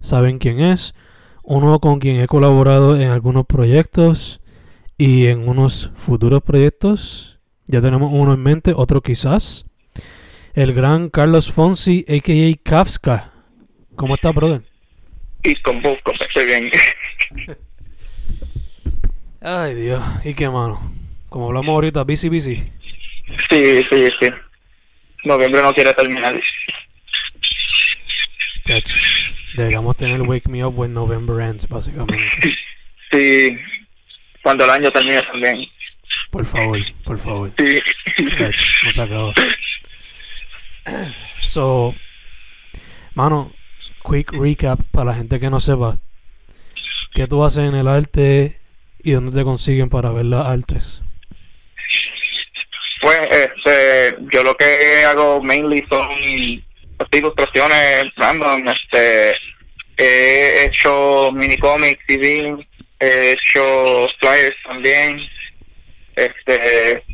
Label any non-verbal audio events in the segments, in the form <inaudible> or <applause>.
saben quién es, uno con quien he colaborado en algunos proyectos y en unos futuros proyectos, ya tenemos uno en mente, otro quizás, el gran Carlos Fonsi, a.k.a. Kafka. ¿Cómo está, brother? Y con vos, estoy bien. <laughs> Ay, Dios. ¿Y qué, mano? Como hablamos ahorita, busy, busy. Sí, sí, sí. Noviembre no quiere terminar. Chach, deberíamos tener Wake Me Up When November Ends, básicamente. <laughs> Sí, cuando el año termine también. Por favor, por favor. Sí. Chach, no se acabó. <clears throat> So, mano, quick recap para la gente que no sepa. ¿Qué tú haces en el arte y dónde te consiguen para ver las artes? Pues, este, yo lo que hago mainly son así, ilustraciones random, este, he hecho mini cómics, CD, he hecho flyers también, este,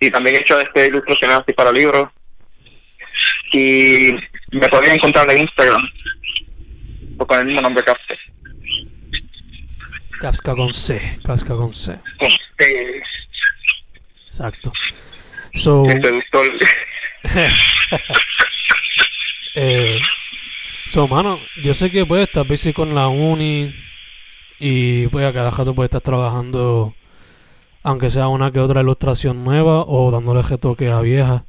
y también he hecho este ilustraciones así para libros. Y me podían encontrar en Instagram, o con el mismo nombre Kafka. Kafka con C, Kafka con C. Este, Exacto. So. <laughs> eh, so, mano, yo sé que pues estás busy con la uni y pues a cada rato puedes estar trabajando aunque sea una que otra ilustración nueva o dándole retoque a vieja.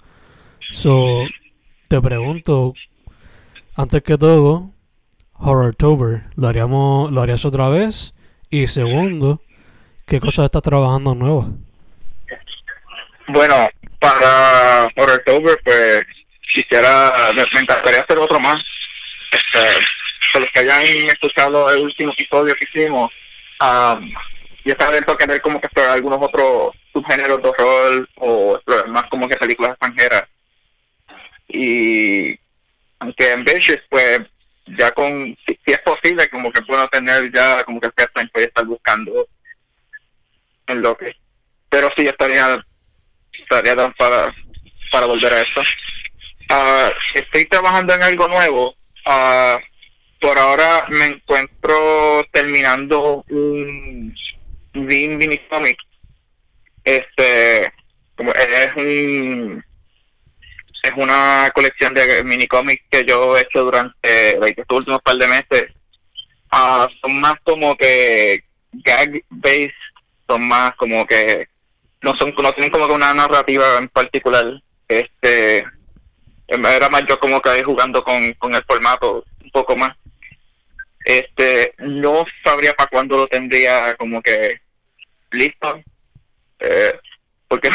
So, te pregunto, antes que todo, Horrortober, ¿lo haríamos, lo harías otra vez? Y segundo, ¿qué cosas estás trabajando nuevas? Bueno, para October, pues quisiera, me, me encantaría hacer otro más. Este, para los que hayan escuchado el último episodio que hicimos, um, y esta vez toca ver como que explorar algunos otros subgéneros de horror o explorar más como que películas extranjeras. Y aunque en Vicious, pues ya con, si, es posible, como que puedo tener ya como que el a estar buscando en lo que. Pero sí estaría estaría para, para volver a eso. Ah, estoy trabajando en algo nuevo. Ah, por ahora me encuentro terminando un, mini comic. Este, es un es una colección de mini cómics que yo he hecho durante estos últimos par de meses. Ah, son más como que gag based, son más como que no son no tienen como que una narrativa en particular este era más yo como que jugando con, con el formato un poco más. Este no sabría para cuándo lo tendría como que listo eh, porque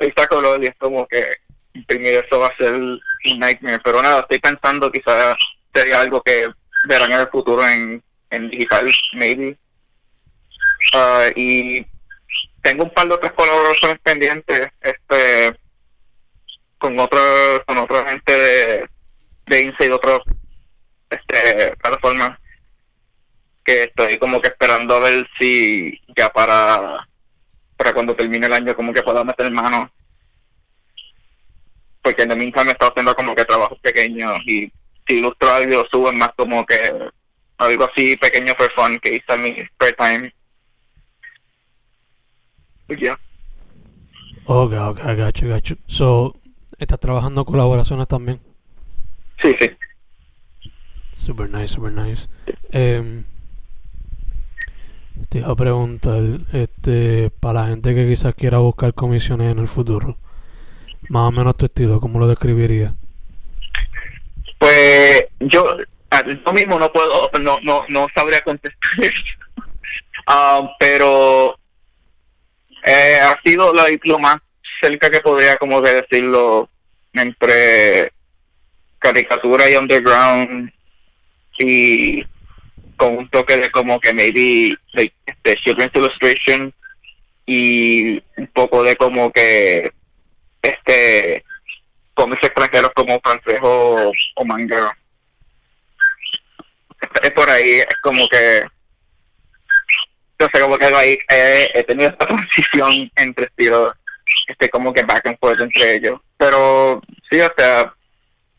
está color y es como que imprimir eso va a ser un nightmare. Pero nada estoy pensando quizás sería algo que verán en el futuro en, en digital maybe. Ah, y tengo un par de otras colaboraciones pendientes este con otra con otra gente de, de Insta y de otras este, plataformas que estoy como que esperando a ver si ya para para cuando termine el año como que pueda meter mano. Porque en el meantime me estado haciendo como que trabajos pequeños y si ilustro algo subo más como que algo así pequeño for fun que hice en mi spare time. Y ya. Ok, ok, gacho, gacho. So, ¿estás trabajando colaboraciones también? sí sí Super nice, super nice. Em, te iba a preguntar, este, para la gente que quizás quiera buscar comisiones en el futuro, más o menos tu estilo, ¿cómo lo describirías? Pues yo, yo mismo no puedo, no, no, no sabría contestar eso. <laughs> Ah, pero eh, ha sido la, lo más cerca que podría como de decirlo entre caricatura y underground y con un toque de como que maybe like, children's illustration y un poco de como que este cómics extranjeros como francés o, o manga. Es por ahí es como que no sé como que ahí he, he tenido esta <laughs> transición entre estilos este como que back and forth entre ellos pero sí o sea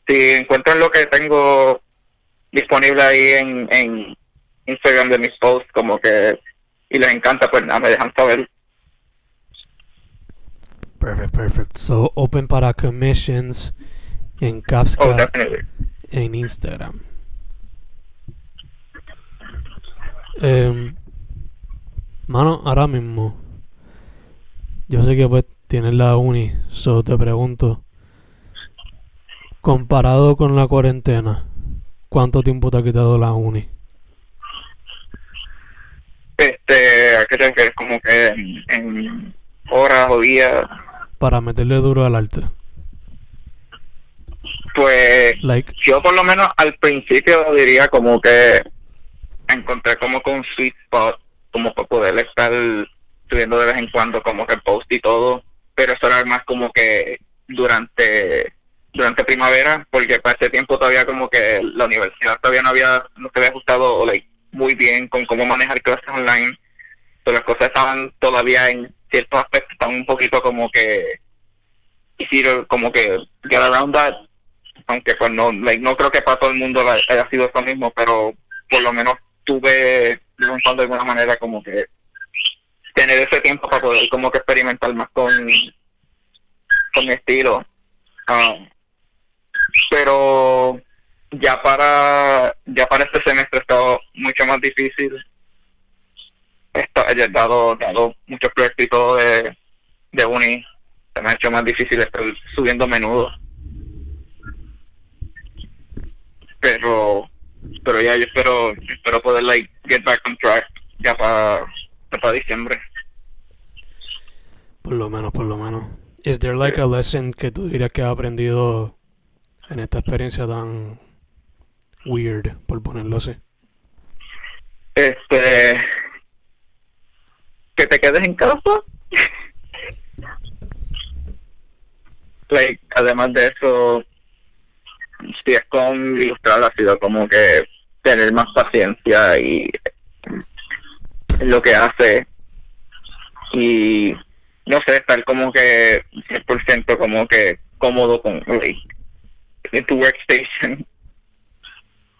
si encuentran lo que tengo disponible ahí en, en Instagram de mis posts como que y les encanta pues nada me dejan saber Perfect, perfect. So, open para commissions en Kafka oh en Instagram. Em, mano, ahora mismo, yo sé que pues tienes la uni, so te pregunto, comparado con la cuarentena, ¿cuánto tiempo te ha quitado la uni? este a qué te refieres como que en, en horas o días Para meterle duro al arte. pues Like, yo por lo menos al principio diría como que encontré como un sweet spot como para poder estar subiendo de vez en cuando como que post y todo pero eso era más como que durante durante primavera porque para ese tiempo todavía como que la universidad todavía no había no se había ajustado muy bien con cómo manejar clases online. Pero las cosas estaban todavía en ciertos aspectos estaban un poquito como que easier, como que get around that aunque pues no no creo que para todo el mundo haya sido eso mismo pero por lo menos tuve de alguna manera como que tener ese tiempo para poder como que experimentar más con con mi estilo. Ah, pero ya para ya para este semestre ha estado mucho más difícil. He dado dado muchos proyectos de, de uni. Se me ha hecho más difícil estar subiendo menudo. Pero pero ya yo espero espero poder like get back on track ya para para diciembre por lo menos, por lo menos. Is there like a lesson que tú dirías que has aprendido en esta experiencia tan weird, por ponerlo así? este que te quedes en casa <laughs> like además de eso si es con ilustrar ha sido como que tener más paciencia y lo que hace. Y no sé estar como que 100% como que cómodo con en tu workstation. <laughs>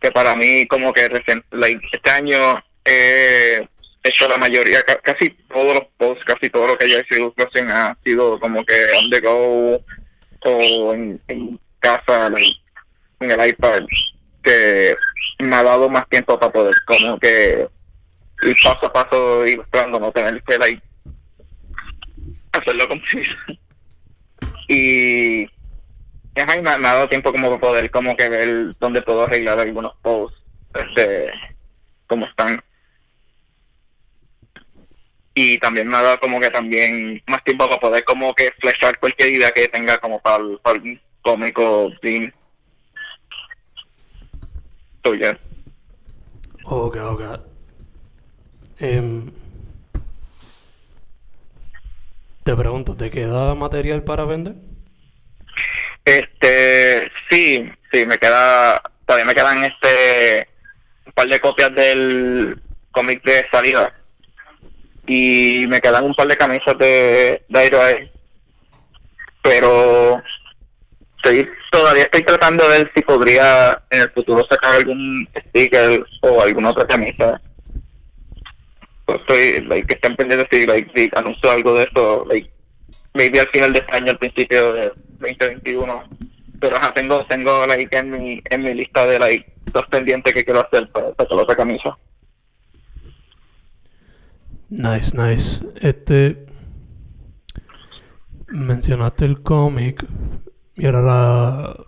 Que para mí como que recien- like, este año he hecho la mayoría, ca- casi todos los posts, casi todo lo que yo he hecho ilustración ha sido como que on the go o en, en casa, like, en el iPad, que me ha dado más tiempo para poder como que ir paso a paso ilustrando, no tener que like, hacerlo si- y ajá, y me, ha dado tiempo como para poder como que ver dónde puedo arreglar algunos posts este como están y también me ha dado como que también más tiempo para poder como que flashar cualquier idea que tenga como para para el cómico. So, yeah. Ok, ok. Em, te pregunto, ¿te queda material para vender? Este, sí, sí, me queda, todavía me quedan este, un par de copias del, cómic de salida. Y me quedan un par de camisas de Dire Pero estoy, todavía estoy tratando de ver si podría en el futuro sacar algún sticker o alguna otra camisa. Pues estoy, like, que estén pendientes si, like, si anuncio algo de esto, like, maybe al final de este año, al principio de 2021. Pero ajá, tengo, tengo, like, en mi, en mi lista de, like, dos pendientes que quiero hacer para sacar otra camisa. Nice, nice. Este. Mencionaste el cómic. Y ahora la,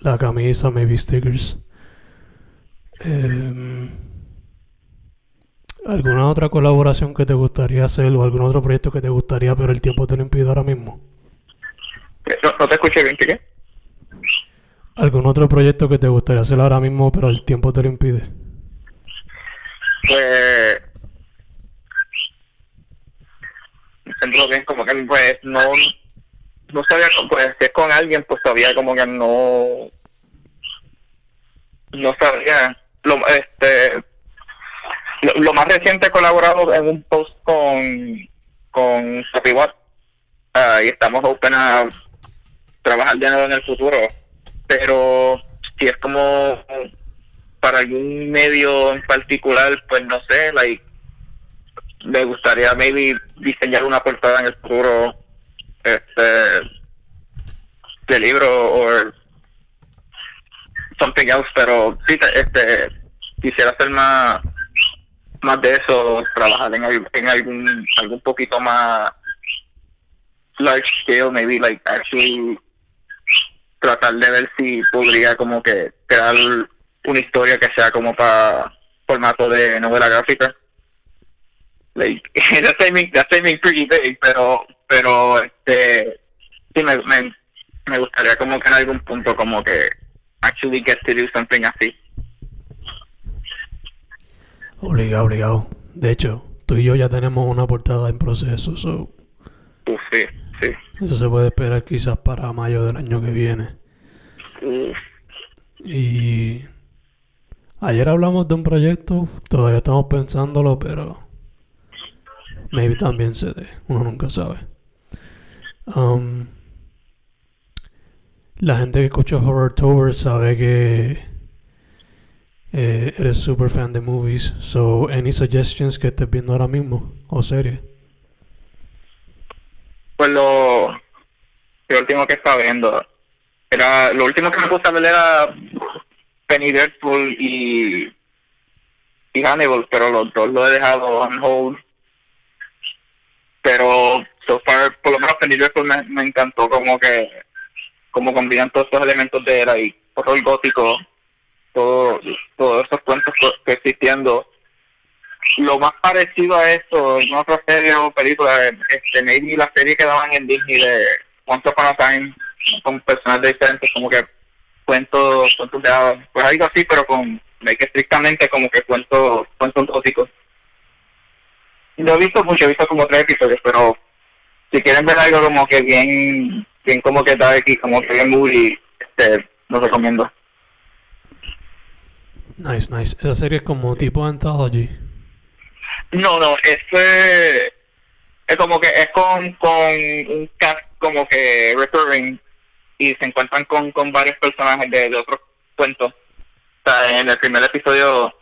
la camisa, maybe stickers. Em, ¿Alguna otra colaboración que te gustaría hacer o algún otro proyecto que te gustaría, pero el tiempo te lo impide ahora mismo? No, no te escuché bien, ¿qué? ¿Algún otro proyecto que te gustaría hacer ahora mismo, pero el tiempo te lo impide? Pues. Siento bien, como que pues no. No sabía, pues si es con alguien, pues todavía como que no. No sabía. Lo, este. Lo, lo más reciente he colaborado en un post con. Con Sophie Watt. Ah, y estamos open a trabajar de nuevo en el futuro. Pero si es como para algún medio en particular, pues no sé, like, me gustaría maybe diseñar una portada en el futuro este de libro o something else, pero sí, este quisiera hacer más más de eso, trabajar en, al- en algún algún poquito más large scale, maybe like actually tratar de ver si podría como que crear una historia que sea como para formato de novela gráfica. Like, <laughs> that's aiming, that's aiming pretty big, pero, pero, este, sí me, me, me gustaría como que en algún punto como que actually get to do something así. Obligado, obligado. De hecho, tú y yo ya tenemos una portada en proceso, so Uf, sí, sí. eso se puede esperar quizás para mayo del año que viene. Uf, Y ayer hablamos de un proyecto, todavía estamos pensándolo, pero maybe también se dé, uno nunca sabe. Um, la gente que escucha Horror Tower sabe que eh, eres super fan de movies, so any suggestions que estés viendo ahora mismo o series. pues lo, último que estaba viendo era, lo último que me puse a ver era Penny Dreadful y, Hannibal, pero los dos lo he dejado on hold. Pero so far, por lo menos Penny Dreadful me, encantó como que como combinan todos estos elementos de era y horror gótico, todo, todos esos cuentos que existiendo. Lo más parecido a esto, en otra serie o película, este, maybe la serie que daban en Disney de Once Upon a Time, con personajes diferentes, como que cuentos, cuentos de hadas, pues algo así, pero con, like, estrictamente como que cuentos, cuentos góticos. No he visto mucho, he visto como tres episodios, pero si quieren ver algo como que bien, bien como que dark y como que bien moody, este, lo recomiendo. Nice, nice. Esa serie es como tipo anthology. No, no, este es como que es con, con un cast como que recurring y se encuentran con, con varios personajes de, de otros cuentos. O sea, en el primer episodio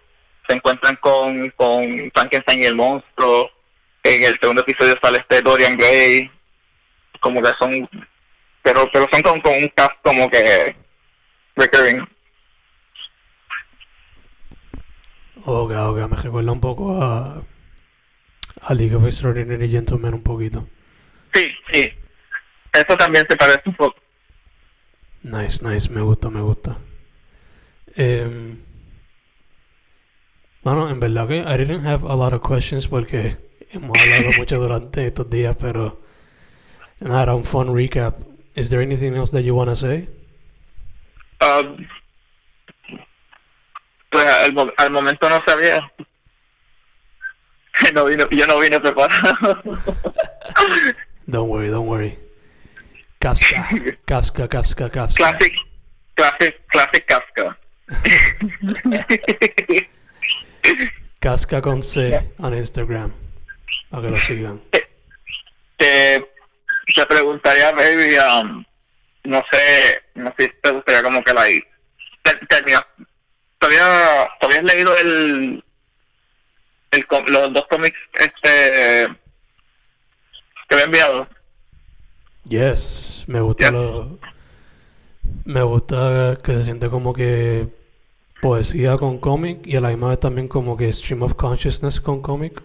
se encuentran con, con Frankenstein y el monstruo. En el segundo episodio sale este Dorian Gray. Como que son, pero pero son con, con un cast como que recurring. Ok, ok, me recuerda un poco a, a League of Extraordinary Gentlemen un poquito. Sí, sí. Eso también se parece un poco. Nice, nice, me gusta, me gusta. Em, bueno, en verdad que I didn't have a lot of questions porque hemos hablado <laughs> mucho durante estos días, pero nada, era un fun recap. Is there anything else that you want to say? Um, pues al, al momento no sabía. <laughs> No vino, yo no vine preparado. Don't worry, don't worry. Kafka, Kafka, Kafka, Kafka. classic, classic, classic Kafka. Casca con C en Instagram. Para que lo sigan. Te, te preguntaría, baby, um, no sé, no sé si te gustaría como que la te, termina, ¿todavía, ¿todavía has leído el, el los dos cómics este que he enviado? Yes, me gusta lo, me gusta que se siente como que poesía con cómic y a la misma vez también como que stream of consciousness con cómic.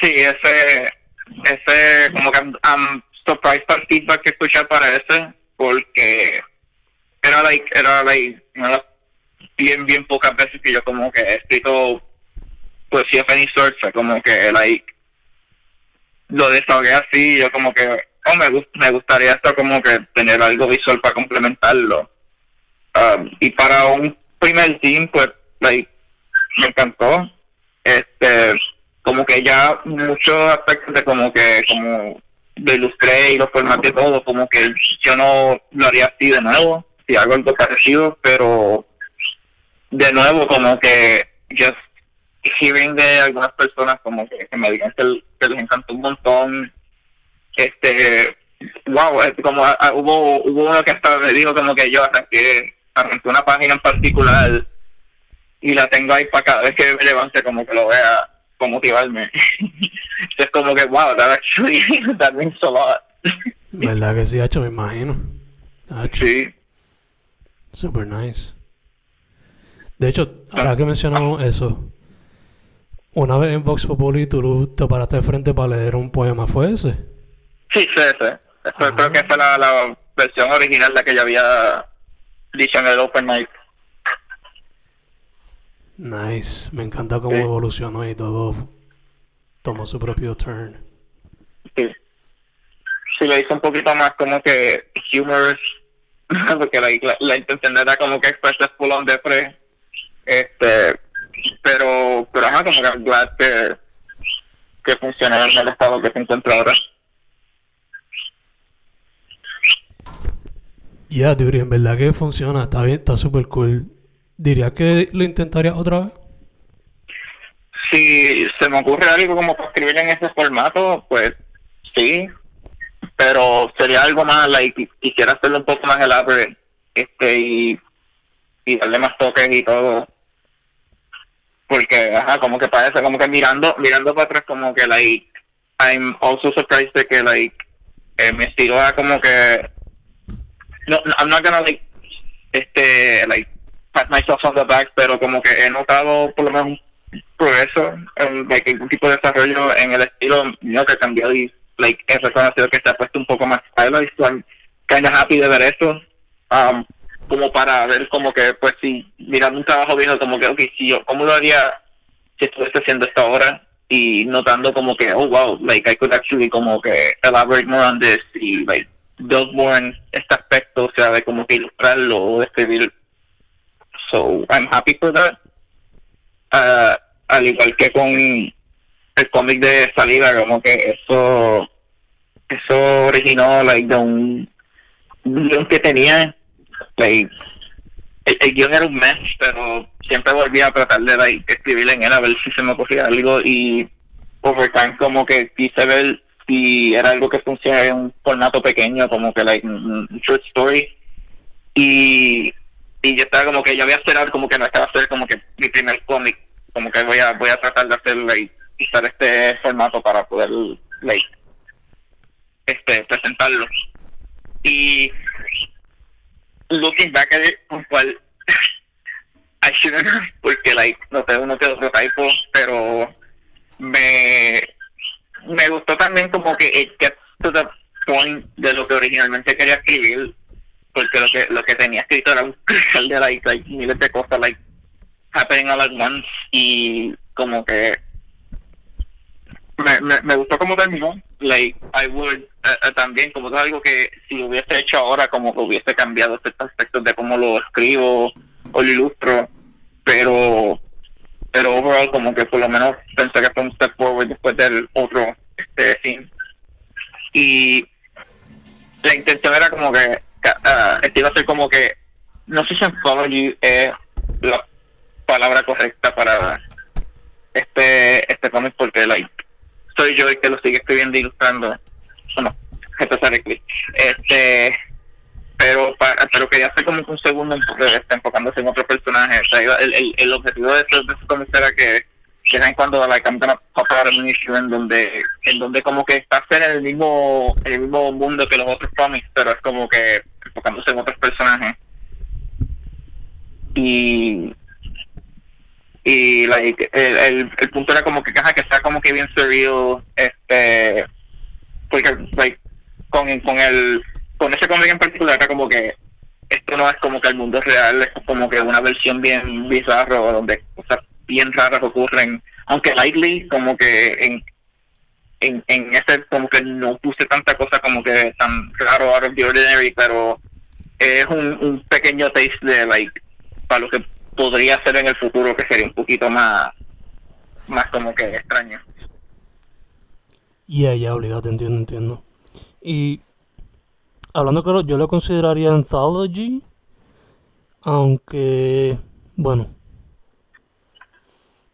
Sí, ese, ese, como que I'm, surprised feedback que escuché para ese, porque era like, era like, una bien, bien pocas veces que yo como que he escrito poesía Penny Source, como que like, lo desahogué así, yo como que, oh, me, me gustaría esto como que tener algo visual para complementarlo Um, y para un primer team, pues, like, me encantó. Este, como que ya muchos aspectos de como que, como lo ilustré y lo formateé todo, como que yo no lo haría así de nuevo, si hago algo parecido, pero de nuevo como que just hearing de algunas personas como que, me digan que, les encantó un montón, este, wow, como hubo, hubo uno que hasta me dijo como que yo arranqué arranqué una página en particular y la tengo ahí para cada vez que me levante como que lo vea para motivarme. <laughs> es como que, wow, that actually, <laughs> that means a lot. ¿Verdad que sí, hecho? Me imagino. Sí. Super nice. De hecho, ahora que mencionamos eso, una vez en Vox Populi tú te paraste de frente para leer un poema, ¿fue ese? Sí, sí, sí. Creo ah. que fue la, la versión original la que yo había dicho en el Open Night. Nice, me encanta cómo evolucionó y todo tomó su propio turn. Sí. Sí, lo hizo un poquito más como que humorous, <laughs> porque la, la, intención era como que expresar full on de pre. Este, pero, pero ajá, como que glad que, que funciona en el estado que se encuentra ahora. Ya, yeah, en verdad que funciona, está bien, está súper cool. ¿Diría que lo intentaría otra vez? Si se me ocurre algo como para escribir en ese formato, pues sí, pero sería algo más, like, quisiera hacerlo un poco más elaborado, este, y, y darle más toques y todo. Porque, ajá, como que parece, como que mirando, mirando para atrás, como que, like, I'm also surprised de que, like, eh, mi estilo era como que no, I'm not gonna like este like pat myself on the back pero como que he notado por lo menos progreso en like, algún tipo de desarrollo en el estilo mío que ha cambiado y like he reconocido que se ha puesto un poco más stylized so I'm kind of happy de ver eso. Um, como para ver como que pues si mirando un trabajo viejo como que ok si yo cómo lo haría si estuviese haciendo esta hora y notando como que oh wow like I could actually como que elaborate more on this y like build more en este aspecto, o sea, de como que ilustrarlo o escribir. So, I'm happy for that. Uh, al igual que con el cómic de salida, como que eso eso originó like de un, que tenía like, el, guion era un mes pero siempre volvía a tratar de escribir en él a ver si se me ocurría algo y over time como que quise ver y era algo que funciona en un formato pequeño, como que like un short story. Y, y yo estaba como que yo voy a hacer como que no estaba hacer como que mi primer cómic, como que voy a voy a tratar de hacer like, usar este formato para poder like este presentarlo. Y looking back at it, cual <laughs> I shouldn't porque like no tengo no tengo otro typo, pero me me gustó también como que it gets to the point de lo que originalmente quería escribir porque lo que lo que tenía escrito era un cristal de like, like miles de cosas like happening all at once y como que me, me, me gustó como terminó like I would eh, también como es algo que si hubiese hecho ahora, como que hubiese cambiado este ciertos aspectos de cómo lo escribo o lo ilustro, pero pero overall como que por lo menos pensé que fue un step forward después del otro este film y la intención era como que uh, este iba a ser como que no sé si anthology es la palabra correcta para este este cómic porque like soy yo el que lo sigue escribiendo e ilustrando. Bueno, <laughs> este pero para, pero quería hacer como un segundo este, enfocándose en otros personajes. O sea, el, el, el objetivo de esto, de era que vez en cuando la gonna pop en donde en donde como que está en el mismo en el mismo mundo que los otros cómics pero es como que enfocándose en otros personajes y y like, el, el, punto era como que caja que está como que bien surreal este porque like, con, con el con ese cómic en particular como que esto no es como que el mundo real es como que una versión bien bizarro donde cosas bien raras ocurren. Aunque lightly como que en en, en ese como que no puse tanta cosa como que tan raro out of the ordinary pero es un, un pequeño taste de like para lo que podría ser en el futuro que sería un poquito más más como que extraño ya ya obligado te entiendo entiendo. Y hablando claro yo lo consideraría anthology aunque bueno.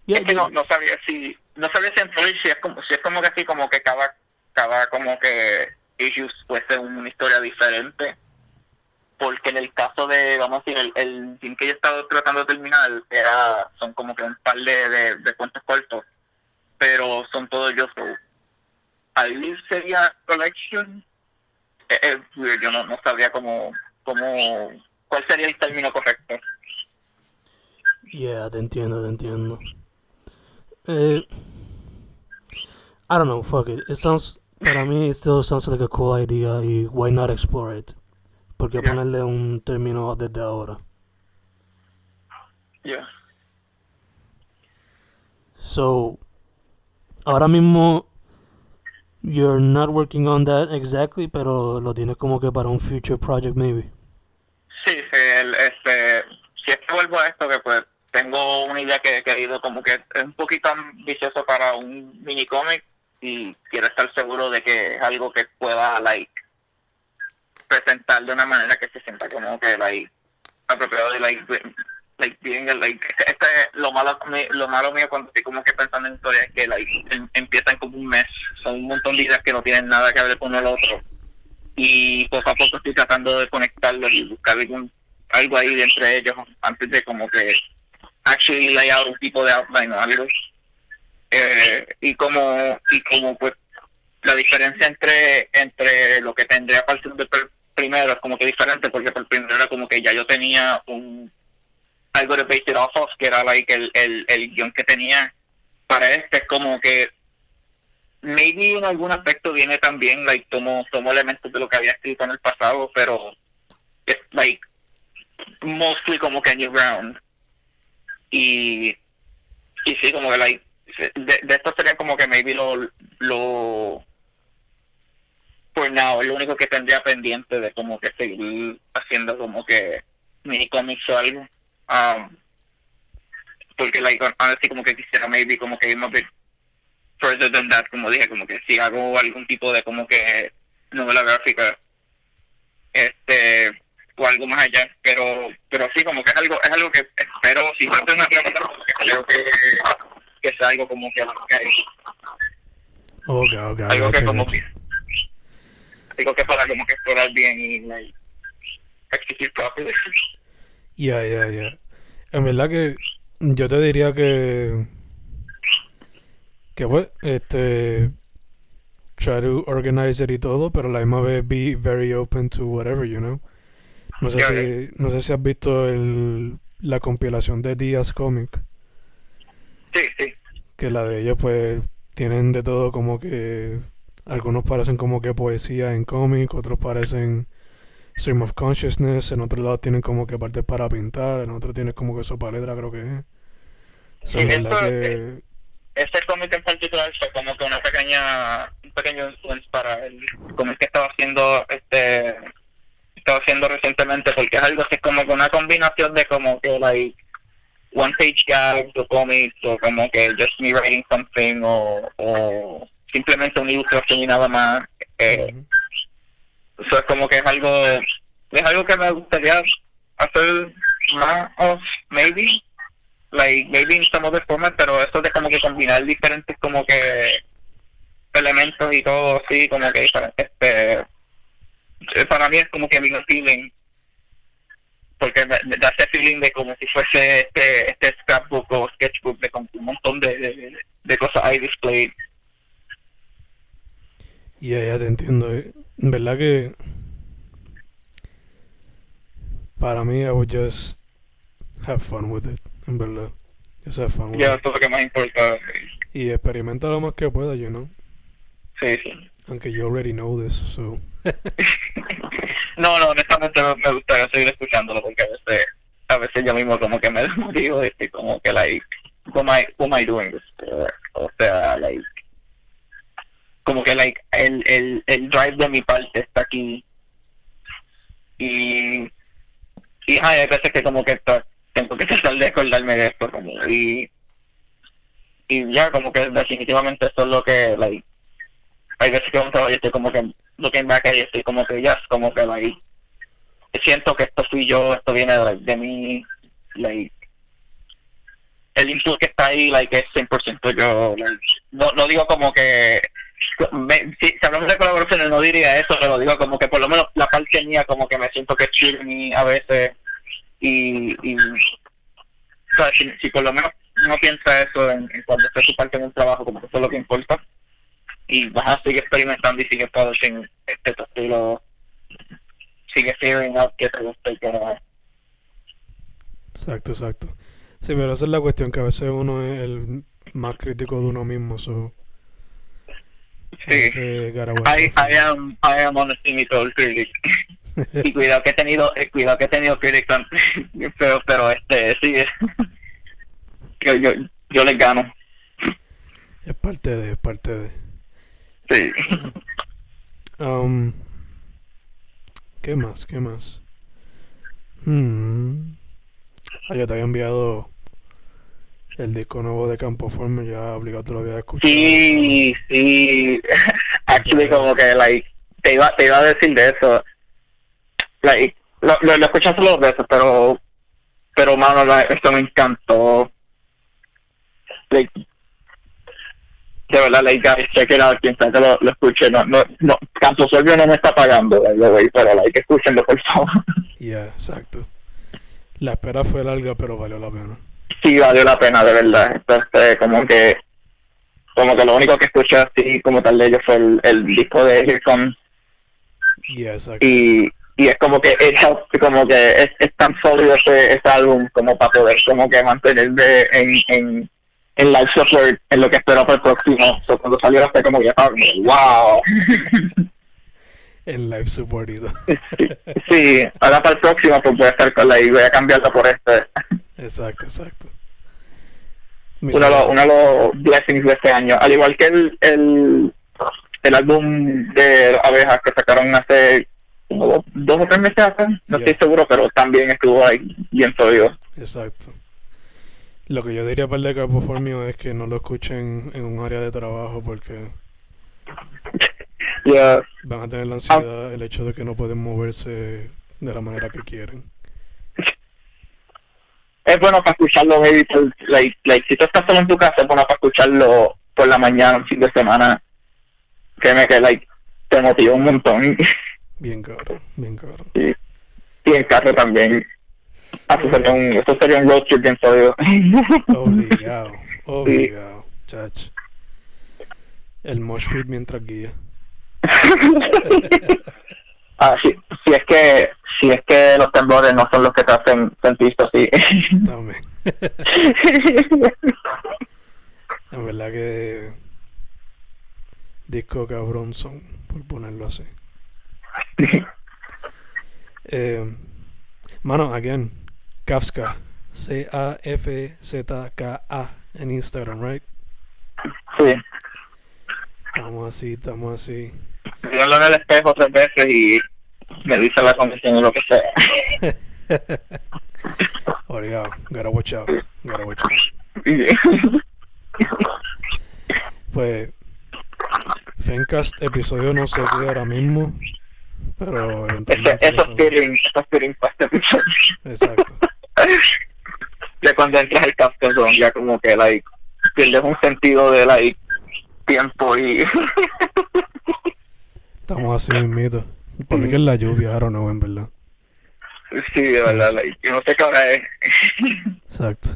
Es que no, no sabía si no sabía si anthology si es como si es como que así como que cada cada como que issues fuese una historia diferente. Porque en el caso de, vamos a decir, el, el que yo he estado tratando de terminar, era, son como que un par de, de, cuentos cortos, pero son todos yo. Ahí sería collection. Eh, eh, yo no, no sabría cómo, cómo, cuál sería el término correcto. Yeah, te entiendo, te entiendo. Eh, I don't know, fuck it. It sounds, para mí, it still sounds like a cool idea y why not explore it. Porque ponerle un término desde ahora. Yeah. So, ahora mismo you're not working on that exactly, pero lo tienes como que para un future project maybe. Sí, sí el, este, si es que vuelvo a esto que pues tengo una idea que he querido como que es un poquito ambicioso para un mini cómic y quiero estar seguro de que es algo que pueda like presentar de una manera que se sienta como que like apropiado de like <laughs> este lo malo lo malo mío cuando estoy como que pensando en historias es que like em, empiezan como un mes son un montón de ideas que no tienen nada que ver con el otro. Y poco a poco estoy tratando de conectarlos y buscar algún algo ahí entre ellos antes de como que actually lay out un tipo de outline o algo. Eh, y como y como pues la diferencia entre entre lo que tendría para el segundo primero es como que diferente porque por primero era como que ya yo tenía un algo de base it off of que era like el, el, el guion que tenía para este es como que maybe en algún aspecto viene también like tomo tomo elementos de lo que había escrito en el pasado pero es like mostly como que new ground y y sí como que like de, de esto sería como que maybe lo lo nada, es lo único que tendría pendiente de como que seguir haciendo como que mini cómics o algo. Um, porque like así como que quisiera maybe como que irme a bit further than that, como dije, como que si hago algún tipo de como que novela gráfica este o algo más allá, pero pero sí como que es algo es algo que espero si no tengo una pregunta creo que que sea algo como que, okay, okay, algo que como que digo que para como que explorar bien y like, exigir rápido. Ya, ya, ya. En verdad que yo te diría que que fue este try to organize it y todo, pero la misma vez be very open to whatever, you know. No sé si no sé si has visto el la compilación de Díaz Comic. Sí, sí. Que la de ellos pues tienen de todo como que algunos parecen como que poesía en cómic, otros parecen stream of consciousness, en otro lado tienen como que partes para pintar, en otro tienen como que sopa letra, creo que es. sí, que... Este cómic en particular fue como que una pequeña, un pequeño influence para el cómic que estaba haciendo este estaba haciendo recientemente porque es algo así como que una combinación de como que like one page gags o cómics o como que just me writing something o, o simplemente una ilustración y nada más. Eh, Eso es como que es algo, es algo que me gustaría hacer más of, maybe, like, maybe in some other format, pero eso de como que combinar diferentes como que elementos y todo así, como que este eh, para mí es como que vino feeling porque me, da ese feeling de como si fuese este, este scrapbook o sketchbook de con un montón de, de, cosas ahí displayed. Y yeah, ya te entiendo. En verdad que para mí I would just have fun with it, en verdad. Just have fun with yeah, eso es lo que más importa. Y experimenta lo más que pueda, you know. Sí, sí. Aunque you already know this, so... <laughs> no, no, honestamente me gustaría seguir escuchándolo porque a veces, a veces yo mismo como que me <laughs> desmotivo y estoy como que like, who am I, who am I doing this O sea, like, como que like, el, el, el drive de mi parte está aquí. Y, y hay veces que como que tengo que tratar de acordarme de esto como, y y ya como que definitivamente eso es lo que like hay veces que estoy como que looking back y estoy como que ya como que like siento que esto fui yo esto viene de, de mí like el input que está ahí like es 100% yo no, no digo como que si, hablamos de colaboraciones no diría eso pero digo como que por lo menos la parte mía como que me siento que es a veces. Y, y si, por lo menos no piensa eso en, cuando esté su parte en un trabajo como que eso es lo que importa. Y vas a seguir experimentando y sigue produciendo este estilo sigue figuring que te gusta y que no exacto exacto. Sí pero esa es la cuestión que a veces uno es el más crítico de uno mismo so sí I, I am I am honestly critic y cuidado que he tenido eh, cuidado que he tenido critic <laughs> pero pero este sí yo yo yo les gano es parte de es parte de Sí. Um, ¿Qué más? ¿Qué más? Hmm. Ah, yo te había enviado el disco nuevo de Campo Forme, ya obligado te lo había escuchado. Sí, sí. <laughs> Actually, como que, like, te iba, te iba a decir de eso. Like, lo, lo, lo escuchaste dos veces, pero, pero, mano, esto me encantó. Like, de verdad, like, guys, check it out, quien sea que lo, lo escuche, no, no, no, Canto Solvio no me está pagando, like, pero like, escúchenlo, por favor. <laughs> Yeah, exacto. La espera fue larga, pero valió la pena. Sí, valió la pena, de verdad. Entonces, como que, como que lo único que escuché así, como tal de ellos fue el, el disco de Here Comes. Yeah. Y, y es como que es, como que es, es tan sólido ese, ese álbum como para poder como que mantenerme en, en en live support en lo que espero para el próximo. So, cuando salió fue como que wow. <laughs> En live support. sí, sí, ahora para el próximo pues voy a estar con la y voy a cambiarla por este. Exacto, exacto. Uno de, los, uno de los blessings de este año. Al igual que el, el, el álbum de abejas que sacaron hace como dos o tres meses atrás, no estoy seguro, pero también estuvo ahí bien sólido. Exacto. Lo que yo diría para el de Capoformio es que no lo escuchen en un área de trabajo porque van a tener la ansiedad, el hecho de que no pueden moverse de la manera que quieren. Es bueno para escucharlo, maybe, like, like, si tú estás solo en tu casa, es bueno para escucharlo por la mañana, un fin de semana. Créeme que like, te motiva un montón. Bien caro, bien caro. Y, y en carro también. Ah, esto sería un, esto sería un road trip bien jodido. Obligado, obligado, chach. El mosh pit mientras guía. <laughs> ah, si es que si es que los temblores no son los que te hacen sentir así. <laughs> También. <laughs> en verdad que disco cabrón son, por ponerlo así. eh, mano, again, Kafka. C-A-F-Z-K-A en Instagram, right? Sí. Estamos así, estamos así. Díganlo en el espejo tres veces y me dice la comisión o lo que sea. <laughs> Obrigado. Gotta watch out. Gotta watch out. pues, Fencast episodio no sé qué ahora mismo, pero eventualmente... Eso, eso es feeling, para este episodio. Exacto ya cuando entras al Captain ya como que like pierdes un sentido de like tiempo y <laughs> Estamos así mismito. Por mí que es la lluvia, don't know, en verdad. sí, de verdad, like, yo no sé qué hora es. Exacto.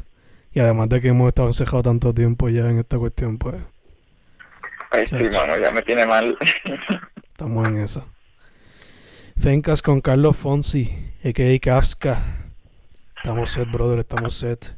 Y además de que hemos estado encejados tanto tiempo ya en esta cuestión, pues Ay, sí, mano, ya me tiene mal. estamos en esa. Fencas con Carlos Fonsi, a.k.a. Kafka. Estamos set, brother, estamos set.